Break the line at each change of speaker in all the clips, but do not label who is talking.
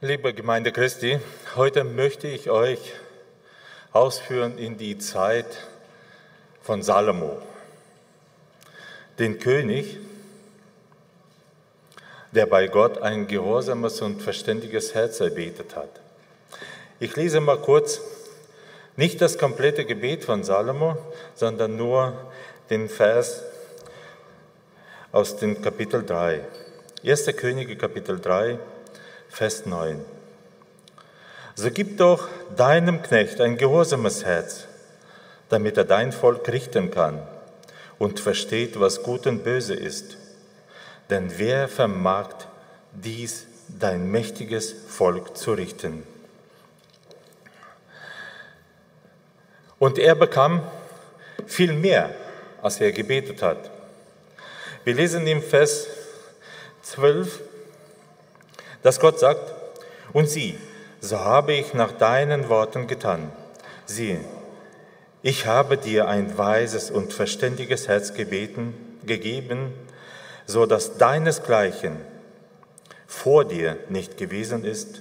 Liebe Gemeinde Christi, heute möchte ich euch ausführen in die Zeit von Salomo, den König, der bei Gott ein gehorsames und verständiges Herz erbetet hat. Ich lese mal kurz nicht das komplette Gebet von Salomo, sondern nur den Vers aus dem Kapitel 3. 1. Könige Kapitel 3, Vers 9. So gib doch deinem Knecht ein gehorsames Herz, damit er dein Volk richten kann und versteht, was gut und böse ist. Denn wer vermag dies, dein mächtiges Volk zu richten? Und er bekam viel mehr, als er gebetet hat. Wir lesen im Vers 12, dass Gott sagt, und sieh, so habe ich nach deinen Worten getan. Siehe, ich habe dir ein weises und verständiges Herz gebeten, gegeben, so dass deinesgleichen vor dir nicht gewesen ist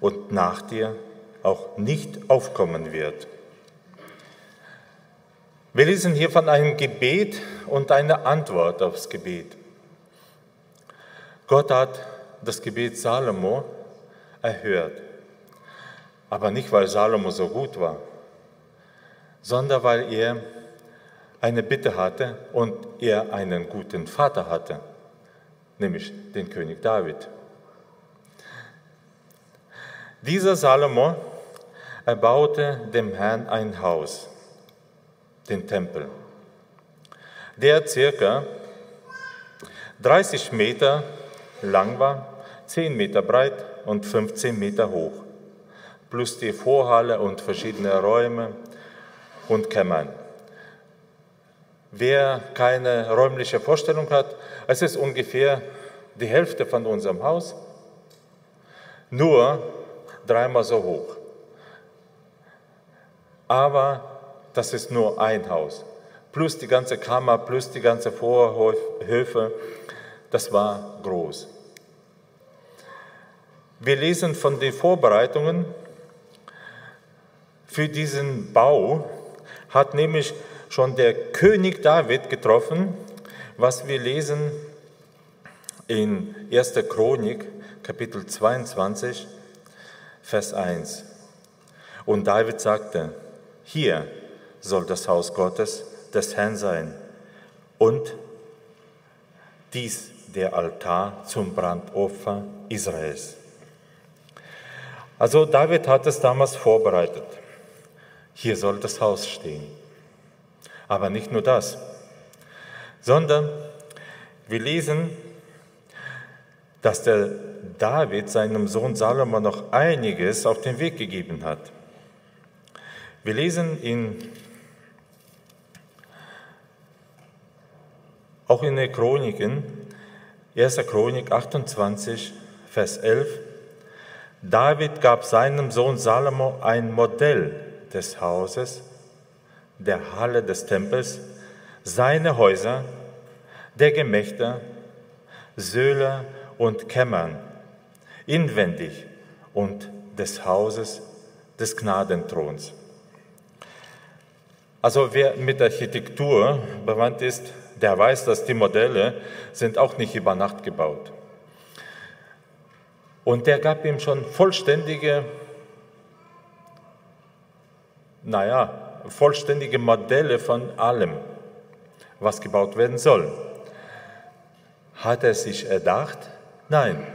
und nach dir auch nicht aufkommen wird. Wir lesen hier von einem Gebet und einer Antwort aufs Gebet. Gott hat das Gebet Salomo erhört. Aber nicht, weil Salomo so gut war, sondern weil er eine Bitte hatte und er einen guten Vater hatte, nämlich den König David. Dieser Salomo erbaute dem Herrn ein Haus, den Tempel, der circa 30 Meter lang war 10 Meter breit und 15 Meter hoch, plus die Vorhalle und verschiedene Räume und Kämmern. Wer keine räumliche Vorstellung hat, es ist ungefähr die Hälfte von unserem Haus, nur dreimal so hoch. Aber das ist nur ein Haus, plus die ganze Kammer, plus die ganze Vorhöfe, das war groß. Wir lesen von den Vorbereitungen für diesen Bau, hat nämlich schon der König David getroffen, was wir lesen in 1. Chronik, Kapitel 22, Vers 1. Und David sagte, hier soll das Haus Gottes des Herrn sein und dies der Altar zum Brandopfer Israels. Also David hat es damals vorbereitet. Hier soll das Haus stehen. Aber nicht nur das, sondern wir lesen, dass der David seinem Sohn Salomo noch einiges auf den Weg gegeben hat. Wir lesen in, auch in den Chroniken, 1. Chronik 28, Vers 11, David gab seinem Sohn Salomo ein Modell des Hauses, der Halle des Tempels, seine Häuser, der Gemächter, Söhler und Kämmern, inwendig und des Hauses des Gnadenthrons. Also wer mit Architektur bewandt ist, der weiß, dass die Modelle sind auch nicht über Nacht gebaut. Und der gab ihm schon vollständige, naja, vollständige Modelle von allem, was gebaut werden soll. Hat er sich erdacht? Nein.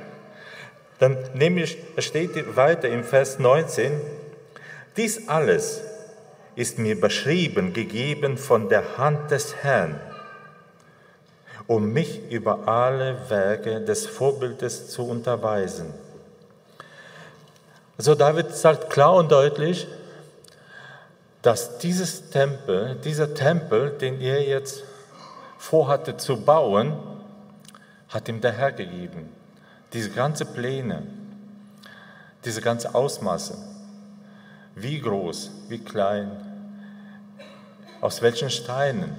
Dann nämlich steht weiter im Vers 19, dies alles ist mir beschrieben, gegeben von der Hand des Herrn, um mich über alle Werke des Vorbildes zu unterweisen. Also David sagt klar und deutlich, dass dieses Tempel, dieser Tempel, den er jetzt vorhatte zu bauen, hat ihm der Herr gegeben. Diese ganze Pläne, diese ganze Ausmaße, wie groß, wie klein, aus welchen Steinen,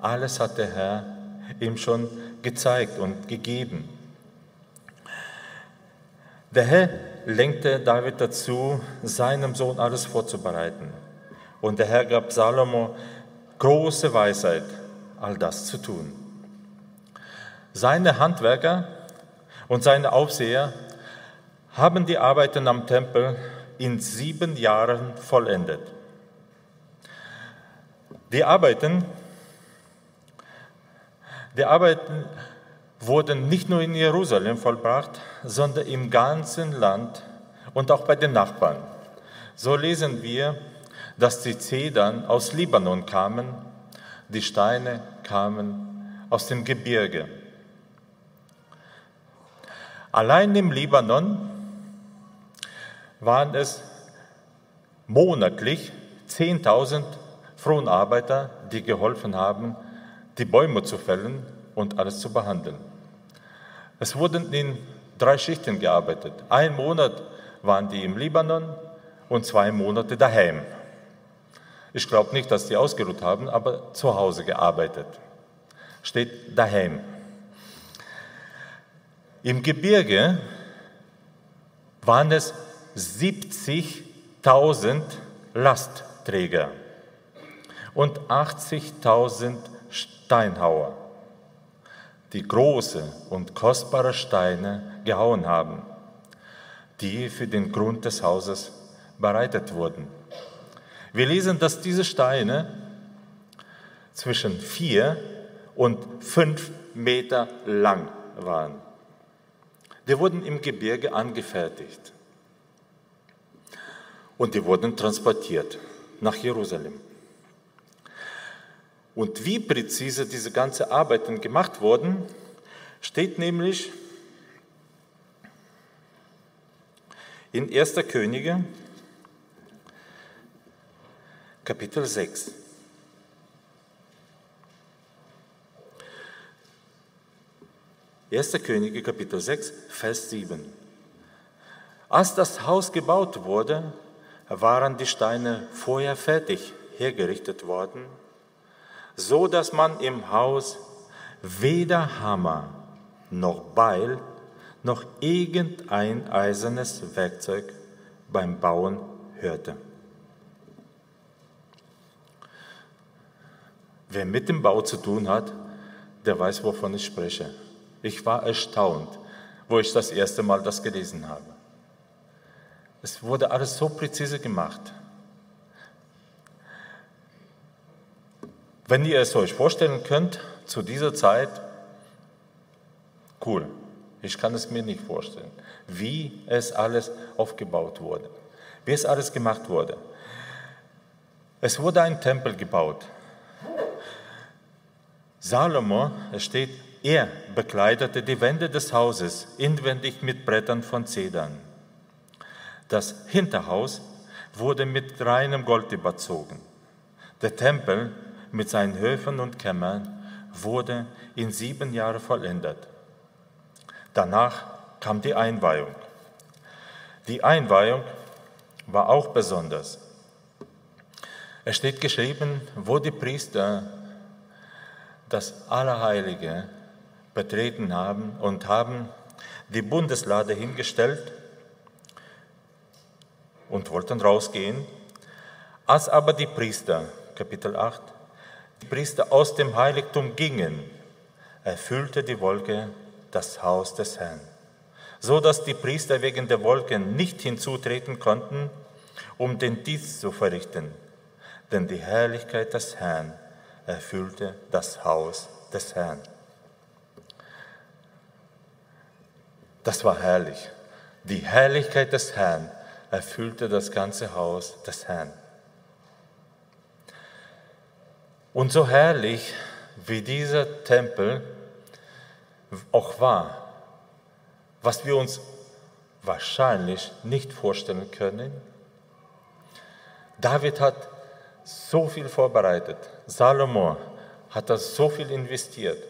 alles hat der Herr ihm schon gezeigt und gegeben. Der Herr lenkte David dazu, seinem Sohn alles vorzubereiten. Und der Herr gab Salomo große Weisheit, all das zu tun. Seine Handwerker und seine Aufseher haben die Arbeiten am Tempel in sieben Jahren vollendet. Die Arbeiten, die Arbeiten wurden nicht nur in Jerusalem vollbracht, sondern im ganzen Land und auch bei den Nachbarn. So lesen wir, dass die Zedern aus Libanon kamen, die Steine kamen aus dem Gebirge. Allein im Libanon waren es monatlich 10.000 Fronarbeiter, die geholfen haben, die Bäume zu fällen und alles zu behandeln. Es wurden in drei Schichten gearbeitet. Ein Monat waren die im Libanon und zwei Monate daheim. Ich glaube nicht, dass die ausgeruht haben, aber zu Hause gearbeitet. Steht daheim. Im Gebirge waren es 70.000 Lastträger und 80.000 Steinhauer, die große und kostbare Steine gehauen haben, die für den Grund des Hauses bereitet wurden. Wir lesen, dass diese Steine zwischen vier und fünf Meter lang waren. Die wurden im Gebirge angefertigt und die wurden transportiert nach Jerusalem. Und wie präzise diese ganze Arbeiten gemacht wurden, steht nämlich in 1. Könige, Kapitel 6. Erster Könige, Kapitel 6, Vers 7. Als das Haus gebaut wurde, waren die Steine vorher fertig hergerichtet worden, so dass man im Haus weder Hammer noch Beil noch irgendein eisernes Werkzeug beim Bauen hörte. Wer mit dem Bau zu tun hat, der weiß, wovon ich spreche. Ich war erstaunt, wo ich das erste Mal das gelesen habe. Es wurde alles so präzise gemacht. Wenn ihr es euch vorstellen könnt, zu dieser Zeit, cool, ich kann es mir nicht vorstellen, wie es alles aufgebaut wurde, wie es alles gemacht wurde. Es wurde ein Tempel gebaut. Salomo, es steht, er bekleidete die Wände des Hauses inwendig mit Brettern von Zedern. Das Hinterhaus wurde mit reinem Gold überzogen. Der Tempel mit seinen Höfen und Kämmern wurde in sieben Jahren vollendet. Danach kam die Einweihung. Die Einweihung war auch besonders. Es steht geschrieben, wo die Priester das Allerheilige betreten haben und haben die Bundeslade hingestellt und wollten rausgehen. Als aber die Priester, Kapitel 8, die Priester aus dem Heiligtum gingen, erfüllte die Wolke das Haus des Herrn, so dass die Priester wegen der Wolke nicht hinzutreten konnten, um den Dienst zu verrichten, denn die Herrlichkeit des Herrn erfüllte das Haus des Herrn. Das war herrlich. Die Herrlichkeit des Herrn erfüllte das ganze Haus des Herrn. Und so herrlich wie dieser Tempel auch war, was wir uns wahrscheinlich nicht vorstellen können, David hat so viel vorbereitet, Salomo hat das so viel investiert,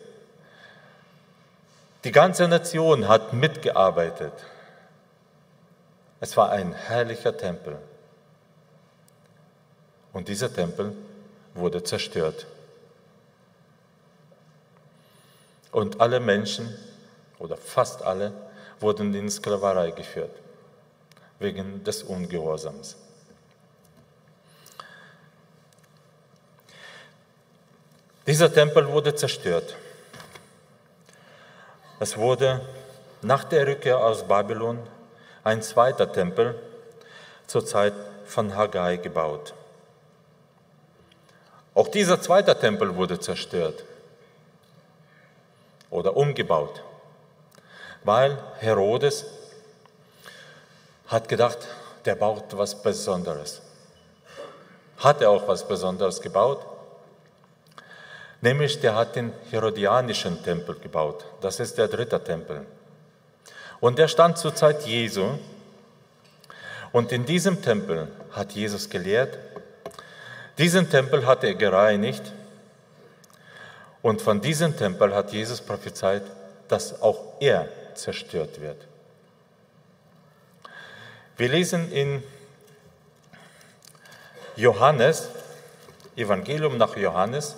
die ganze Nation hat mitgearbeitet. Es war ein herrlicher Tempel. Und dieser Tempel wurde zerstört. Und alle Menschen, oder fast alle, wurden in Sklaverei geführt. wegen des Ungehorsams. Dieser Tempel wurde zerstört. Es wurde nach der Rückkehr aus Babylon ein zweiter Tempel zur Zeit von Haggai gebaut. Auch dieser zweite Tempel wurde zerstört oder umgebaut, weil Herodes hat gedacht, der baut was Besonderes. Hat er auch was Besonderes gebaut? Nämlich, der hat den Herodianischen Tempel gebaut. Das ist der dritte Tempel. Und der stand zur Zeit Jesu. Und in diesem Tempel hat Jesus gelehrt. Diesen Tempel hat er gereinigt. Und von diesem Tempel hat Jesus prophezeit, dass auch er zerstört wird. Wir lesen in Johannes, Evangelium nach Johannes,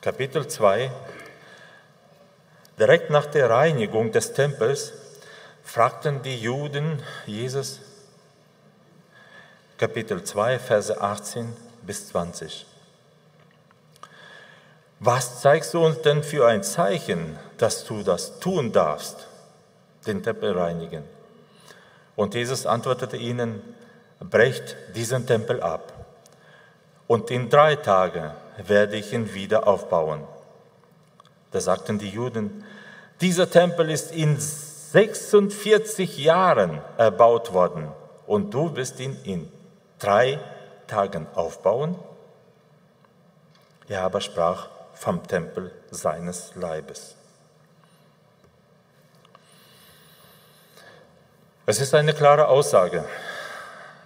Kapitel 2, direkt nach der Reinigung des Tempels, fragten die Juden Jesus, Kapitel 2, Verse 18 bis 20. Was zeigst du uns denn für ein Zeichen, dass du das tun darfst, den Tempel reinigen? Und Jesus antwortete ihnen, brecht diesen Tempel ab und in drei Tagen werde ich ihn wieder aufbauen. Da sagten die Juden, dieser Tempel ist in 46 Jahren erbaut worden und du wirst ihn in drei Tagen aufbauen? Er aber sprach vom Tempel seines Leibes. Es ist eine klare Aussage,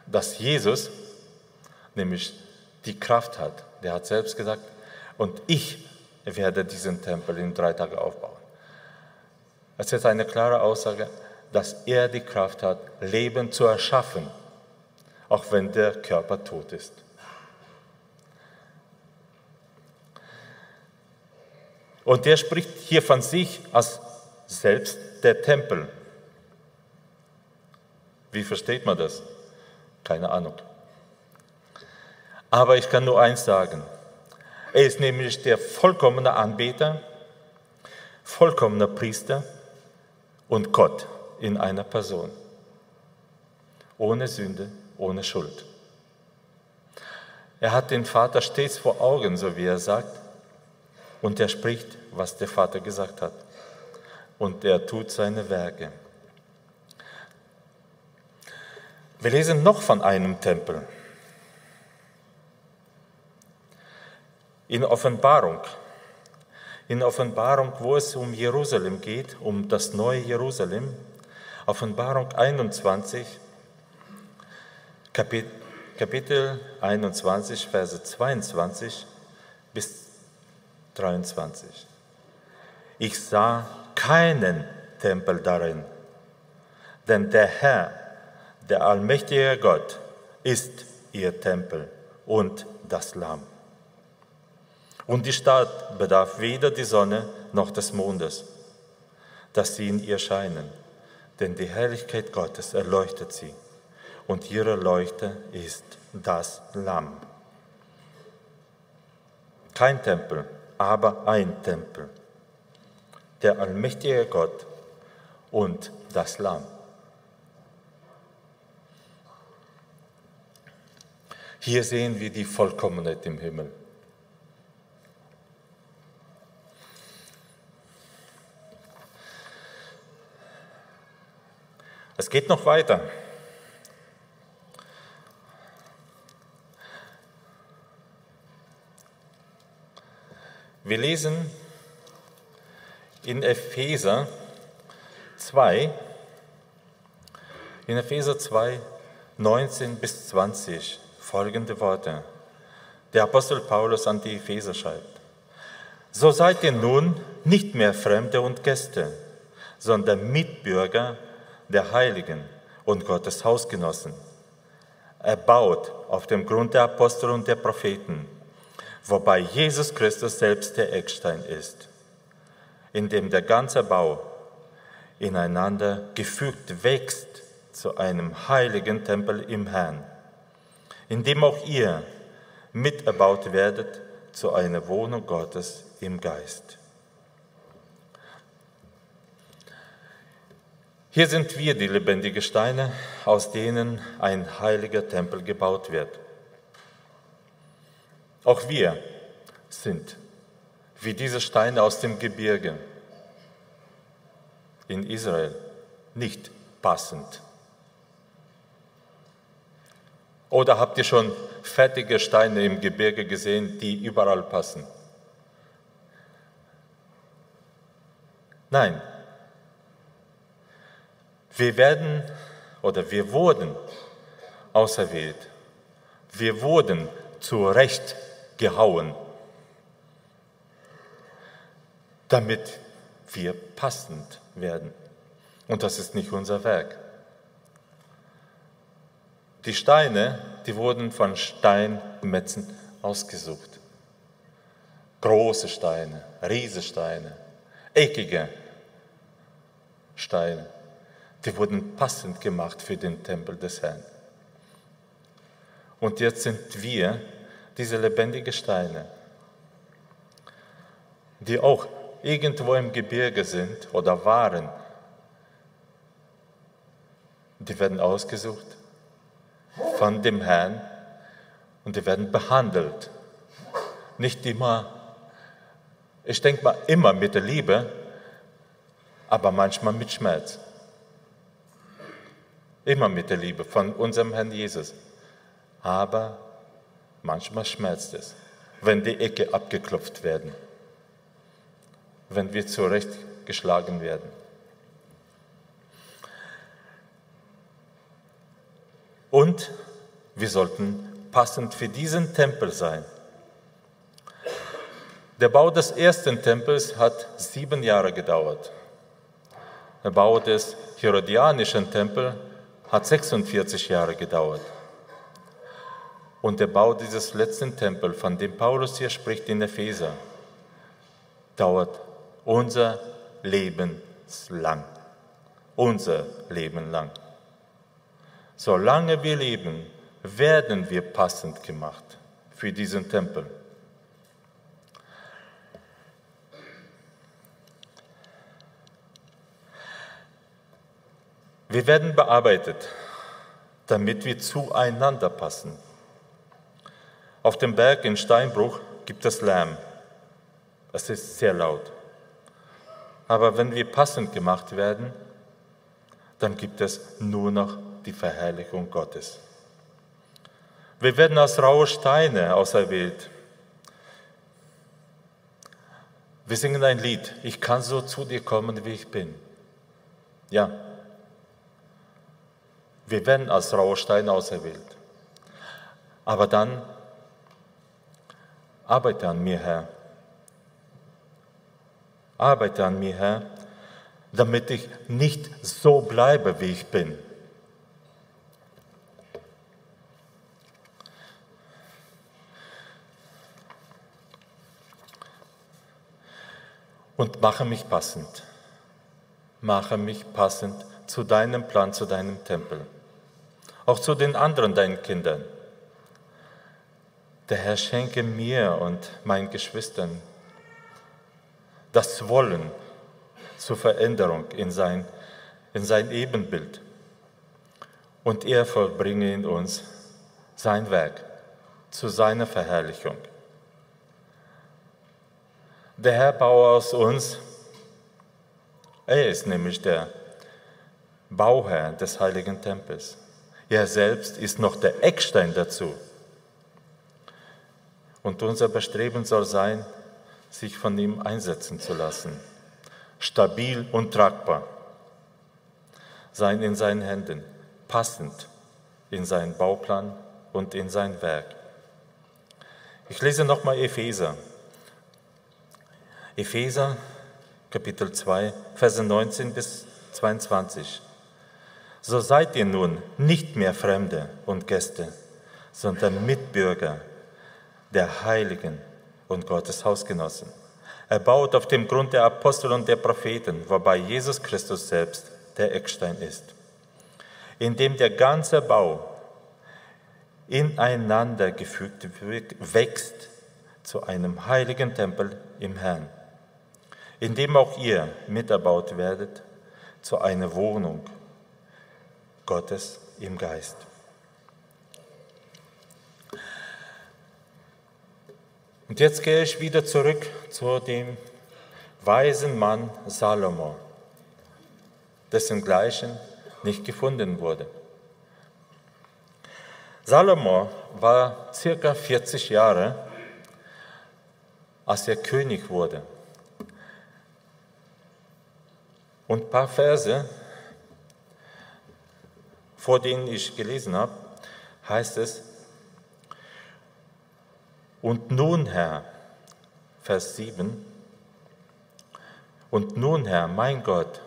dass Jesus nämlich die Kraft hat. Der hat selbst gesagt, und ich werde diesen Tempel in drei Tagen aufbauen. Es ist eine klare Aussage, dass er die Kraft hat, Leben zu erschaffen, auch wenn der Körper tot ist. Und er spricht hier von sich als selbst der Tempel. Wie versteht man das? Keine Ahnung. Aber ich kann nur eins sagen. Er ist nämlich der vollkommene Anbeter, vollkommener Priester und Gott in einer Person. Ohne Sünde, ohne Schuld. Er hat den Vater stets vor Augen, so wie er sagt, und er spricht, was der Vater gesagt hat. Und er tut seine Werke. Wir lesen noch von einem Tempel. in Offenbarung. In Offenbarung, wo es um Jerusalem geht, um das neue Jerusalem. Offenbarung 21, Kapitel 21, Verse 22 bis 23. Ich sah keinen Tempel darin, denn der Herr, der allmächtige Gott, ist ihr Tempel und das Lamm. Und die Stadt bedarf weder die Sonne noch des Mondes, dass sie in ihr scheinen, denn die Herrlichkeit Gottes erleuchtet sie, und ihre Leuchte ist das Lamm. Kein Tempel, aber ein Tempel, der allmächtige Gott und das Lamm. Hier sehen wir die Vollkommenheit im Himmel. Es geht noch weiter. Wir lesen in Epheser 2, in Epheser 2, 19 bis 20 folgende Worte. Der Apostel Paulus an die Epheser schreibt. So seid ihr nun nicht mehr Fremde und Gäste, sondern Mitbürger der Heiligen und Gottes Hausgenossen. Er baut auf dem Grund der Apostel und der Propheten, wobei Jesus Christus selbst der Eckstein ist, in dem der ganze Bau ineinander gefügt wächst zu einem heiligen Tempel im Herrn, in dem auch ihr miterbaut werdet zu einer Wohnung Gottes im Geist. Hier sind wir die lebendigen Steine, aus denen ein heiliger Tempel gebaut wird. Auch wir sind wie diese Steine aus dem Gebirge in Israel nicht passend. Oder habt ihr schon fertige Steine im Gebirge gesehen, die überall passen? Nein. Wir werden oder wir wurden auserwählt. Wir wurden zurecht gehauen, damit wir passend werden. Und das ist nicht unser Werk. Die Steine, die wurden von Steinmetzen ausgesucht. Große Steine, Riesesteine, eckige Steine, die wurden passend gemacht für den Tempel des Herrn. Und jetzt sind wir diese lebendigen Steine, die auch irgendwo im Gebirge sind oder waren, die werden ausgesucht von dem Herrn und die werden behandelt. Nicht immer, ich denke mal immer mit der Liebe, aber manchmal mit Schmerz. Immer mit der Liebe von unserem Herrn Jesus. Aber manchmal schmerzt es, wenn die Ecke abgeklopft werden, wenn wir zurechtgeschlagen werden. Und wir sollten passend für diesen Tempel sein. Der Bau des ersten Tempels hat sieben Jahre gedauert. Der Bau des Herodianischen Tempels hat 46 Jahre gedauert. Und der Bau dieses letzten Tempels, von dem Paulus hier spricht in Epheser, dauert unser Leben lang. Unser Leben lang. Solange wir leben, werden wir passend gemacht für diesen Tempel. Wir werden bearbeitet, damit wir zueinander passen. Auf dem Berg in Steinbruch gibt es Lärm. Es ist sehr laut. Aber wenn wir passend gemacht werden, dann gibt es nur noch die Verherrlichung Gottes. Wir werden als raue Steine auserwählt. Wir singen ein Lied, ich kann so zu dir kommen, wie ich bin. Ja, wir werden als raue Steine auserwählt. Aber dann arbeite an mir, Herr. Arbeite an mir, Herr, damit ich nicht so bleibe, wie ich bin. und mache mich passend. Mache mich passend zu deinem Plan, zu deinem Tempel. Auch zu den anderen deinen Kindern. Der Herr schenke mir und meinen Geschwistern das Wollen zur Veränderung in sein, in sein Ebenbild. Und er vollbringe in uns sein Werk zu seiner Verherrlichung. Der Herr baue aus uns, er ist nämlich der Bauherr des heiligen Tempels. Er selbst ist noch der Eckstein dazu. Und unser Bestreben soll sein, sich von ihm einsetzen zu lassen. Stabil und tragbar. Sein in seinen Händen, passend in seinen Bauplan und in sein Werk. Ich lese nochmal Epheser Epheser Kapitel 2, Verse 19 bis 22. So seid ihr nun nicht mehr Fremde und Gäste, sondern Mitbürger der Heiligen und Gottes Hausgenossen. erbaut auf dem Grund der Apostel und der Propheten, wobei Jesus Christus selbst der Eckstein ist, in dem der ganze Bau ineinander gefügt wächst zu einem heiligen Tempel im Herrn, in dem auch ihr miterbaut werdet zu einer Wohnung Gottes im Geist. Und jetzt gehe ich wieder zurück zu dem weisen Mann Salomo, dessen Gleichen nicht gefunden wurde. Salomo war circa 40 Jahre, als er König wurde. Und ein paar Verse, vor denen ich gelesen habe, heißt es, und nun, Herr, Vers 7, und nun, Herr, mein Gott,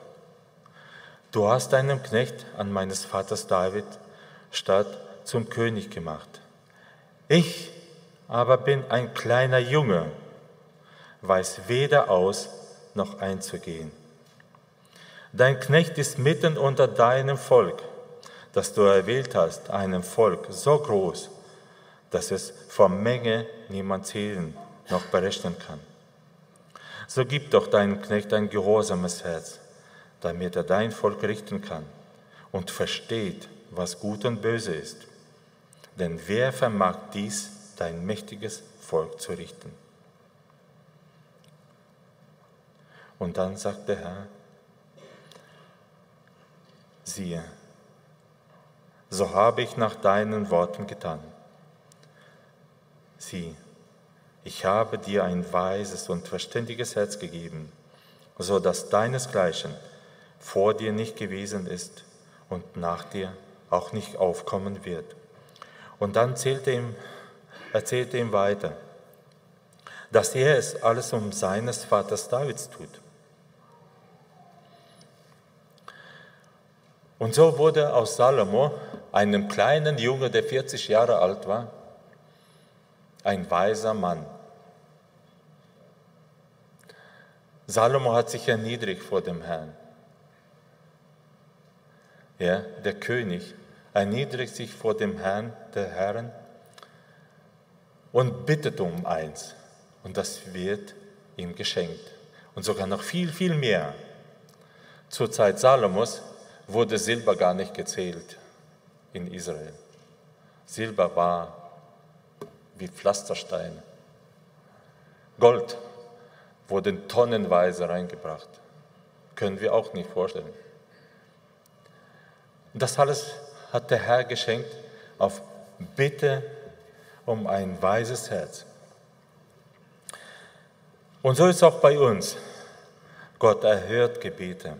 du hast deinem Knecht an meines Vaters David statt zum König gemacht. Ich aber bin ein kleiner Junge, weiß weder aus noch einzugehen. Dein Knecht ist mitten unter deinem Volk, das du erwählt hast, einem Volk so groß, dass es vor Menge niemand zählen noch berechnen kann. So gib doch deinem Knecht ein gehorsames Herz, damit er dein Volk richten kann und versteht, was gut und böse ist. Denn wer vermag dies, dein mächtiges Volk zu richten? Und dann sagt der Herr, siehe, so habe ich nach deinen Worten getan. Sieh, ich habe dir ein weises und verständiges Herz gegeben, so dass deinesgleichen vor dir nicht gewesen ist und nach dir auch nicht aufkommen wird. Und dann erzählte ihm, erzählte ihm weiter, dass er es alles um seines Vaters Davids tut. Und so wurde aus Salomo, einem kleinen Junge, der 40 Jahre alt war, ein weiser Mann. Salomo hat sich erniedrigt vor dem Herrn. Ja, der König erniedrigt sich vor dem Herrn, der Herren, und bittet um eins. Und das wird ihm geschenkt. Und sogar noch viel, viel mehr. Zur Zeit Salomos wurde Silber gar nicht gezählt in Israel. Silber war wie Pflastersteine. Gold wurde tonnenweise reingebracht. Können wir auch nicht vorstellen. Das alles hat der Herr geschenkt auf Bitte um ein weises Herz. Und so ist auch bei uns. Gott erhört Gebete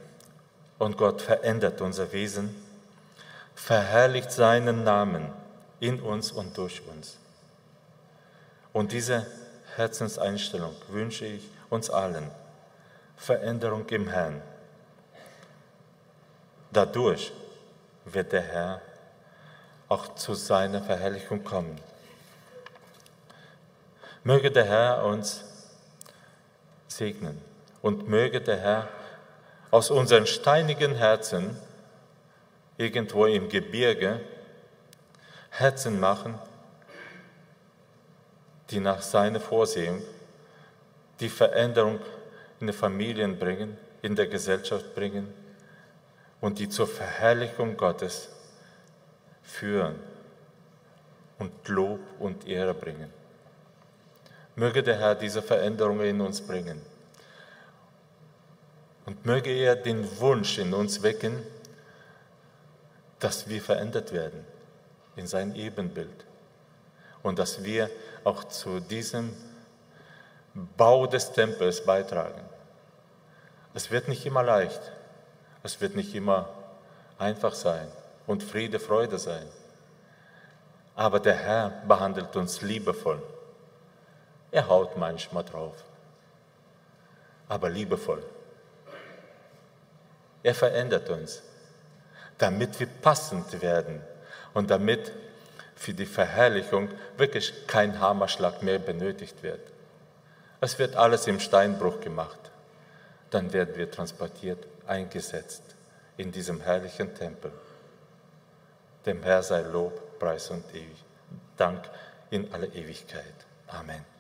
und Gott verändert unser Wesen, verherrlicht seinen Namen in uns und durch uns. Und diese Herzenseinstellung wünsche ich uns allen. Veränderung im Herrn. Dadurch wird der Herr auch zu seiner Verherrlichung kommen. Möge der Herr uns segnen und möge der Herr aus unseren steinigen Herzen irgendwo im Gebirge Herzen machen, die nach seiner Vorsehung die Veränderung in den Familien bringen, in der Gesellschaft bringen und die zur Verherrlichung Gottes führen und Lob und Ehre bringen. Möge der Herr diese Veränderungen in uns bringen. Und möge er den Wunsch in uns wecken, dass wir verändert werden in sein Ebenbild und dass wir auch zu diesem Bau des Tempels beitragen. Es wird nicht immer leicht, es wird nicht immer einfach sein und Friede, Freude sein. Aber der Herr behandelt uns liebevoll. Er haut manchmal drauf, aber liebevoll. Er verändert uns, damit wir passend werden und damit für die Verherrlichung wirklich kein Hammerschlag mehr benötigt wird. Es wird alles im Steinbruch gemacht. Dann werden wir transportiert, eingesetzt in diesem herrlichen Tempel. Dem Herr sei Lob, Preis und Ewig. Dank in alle Ewigkeit. Amen.